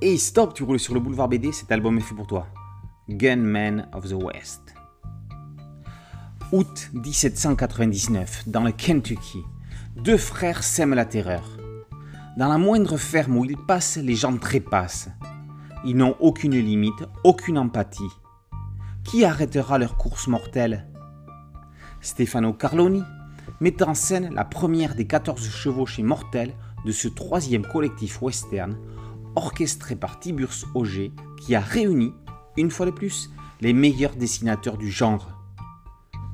Hey stop, tu roules sur le boulevard BD, cet album est fait pour toi. Gunman of the West. Août 1799, dans le Kentucky, deux frères sèment la terreur. Dans la moindre ferme où ils passent, les gens trépassent. Ils n'ont aucune limite, aucune empathie. Qui arrêtera leur course mortelle? Stefano Carloni met en scène la première des 14 chevauchés mortels de ce troisième collectif western orchestré par Tiburce Auger qui a réuni, une fois de plus, les meilleurs dessinateurs du genre.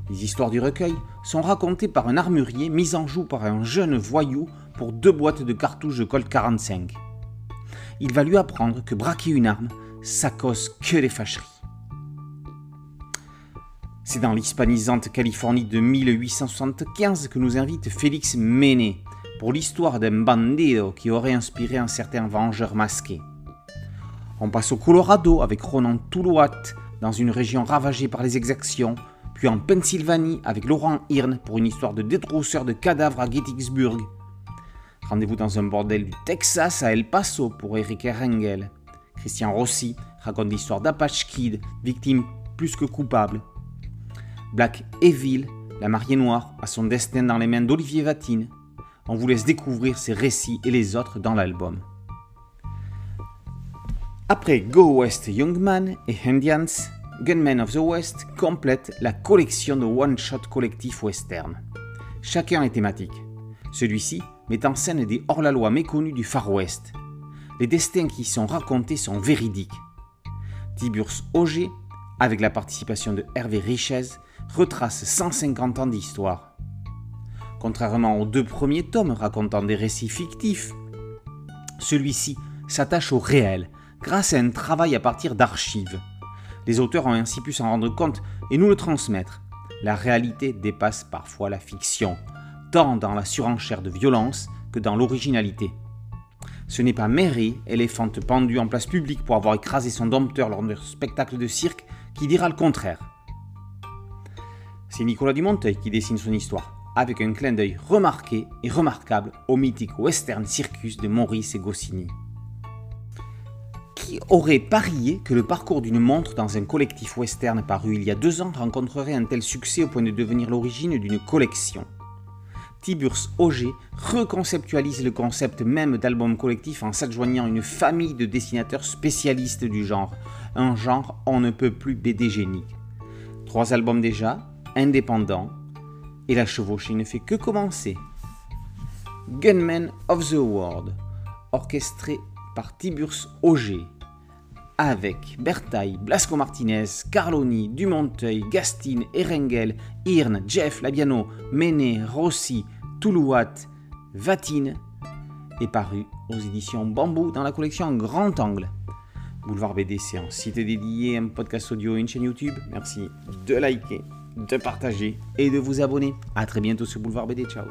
Les histoires du recueil sont racontées par un armurier mis en joue par un jeune voyou pour deux boîtes de cartouches de Colt 45. Il va lui apprendre que braquer une arme, ça cause que les fâcheries. C'est dans l'hispanisante Californie de 1875 que nous invite Félix Méné pour l'histoire d'un bandido qui aurait inspiré un certain vengeur masqué. On passe au Colorado avec Ronan Toulouat dans une région ravagée par les exactions, puis en Pennsylvanie avec Laurent Hirn pour une histoire de détrousseur de cadavres à Gettysburg. Rendez-vous dans un bordel du Texas à El Paso pour Eric Erengel. Christian Rossi raconte l'histoire d'Apache Kid, victime plus que coupable. Black Evil, la mariée noire, a son destin dans les mains d'Olivier Vatine. On vous laisse découvrir ces récits et les autres dans l'album. Après Go West Young Man et Indians, Gunmen of the West complète la collection de one-shot collectifs western. Chacun est thématique. Celui-ci met en scène des hors-la-loi méconnus du Far West. Les destins qui y sont racontés sont véridiques. Tiburce Auger, avec la participation de Hervé Richez, retrace 150 ans d'histoire. Contrairement aux deux premiers tomes racontant des récits fictifs, celui-ci s'attache au réel grâce à un travail à partir d'archives. Les auteurs ont ainsi pu s'en rendre compte et nous le transmettre. La réalité dépasse parfois la fiction, tant dans la surenchère de violence que dans l'originalité. Ce n'est pas Mary, éléphante pendue en place publique pour avoir écrasé son dompteur lors d'un spectacle de cirque, qui dira le contraire. C'est Nicolas Dumonteuil qui dessine son histoire, avec un clin d'œil remarqué et remarquable au mythique western circus de Maurice et Goscinny. Qui aurait parié que le parcours d'une montre dans un collectif western paru il y a deux ans rencontrerait un tel succès au point de devenir l'origine d'une collection? Tiburce Auger reconceptualise le concept même d'album collectif en s'adjoignant une famille de dessinateurs spécialistes du genre, un genre on ne peut plus BD génique. Trois albums déjà, indépendants, et la chevauchée ne fait que commencer. Gunmen of the World, orchestré par Tiburce Auger, avec Bertaille, Blasco Martinez, Carloni, Dumonteuil, Gastine, Erengel, Irne, Jeff, Labiano, Méné, Rossi, Toulouat, Vatine, est paru aux éditions Bambou dans la collection Grand Angle. Boulevard BD, c'est site dédié, un podcast audio et une chaîne YouTube. Merci de liker, de partager et de vous abonner. A très bientôt sur Boulevard BD. Ciao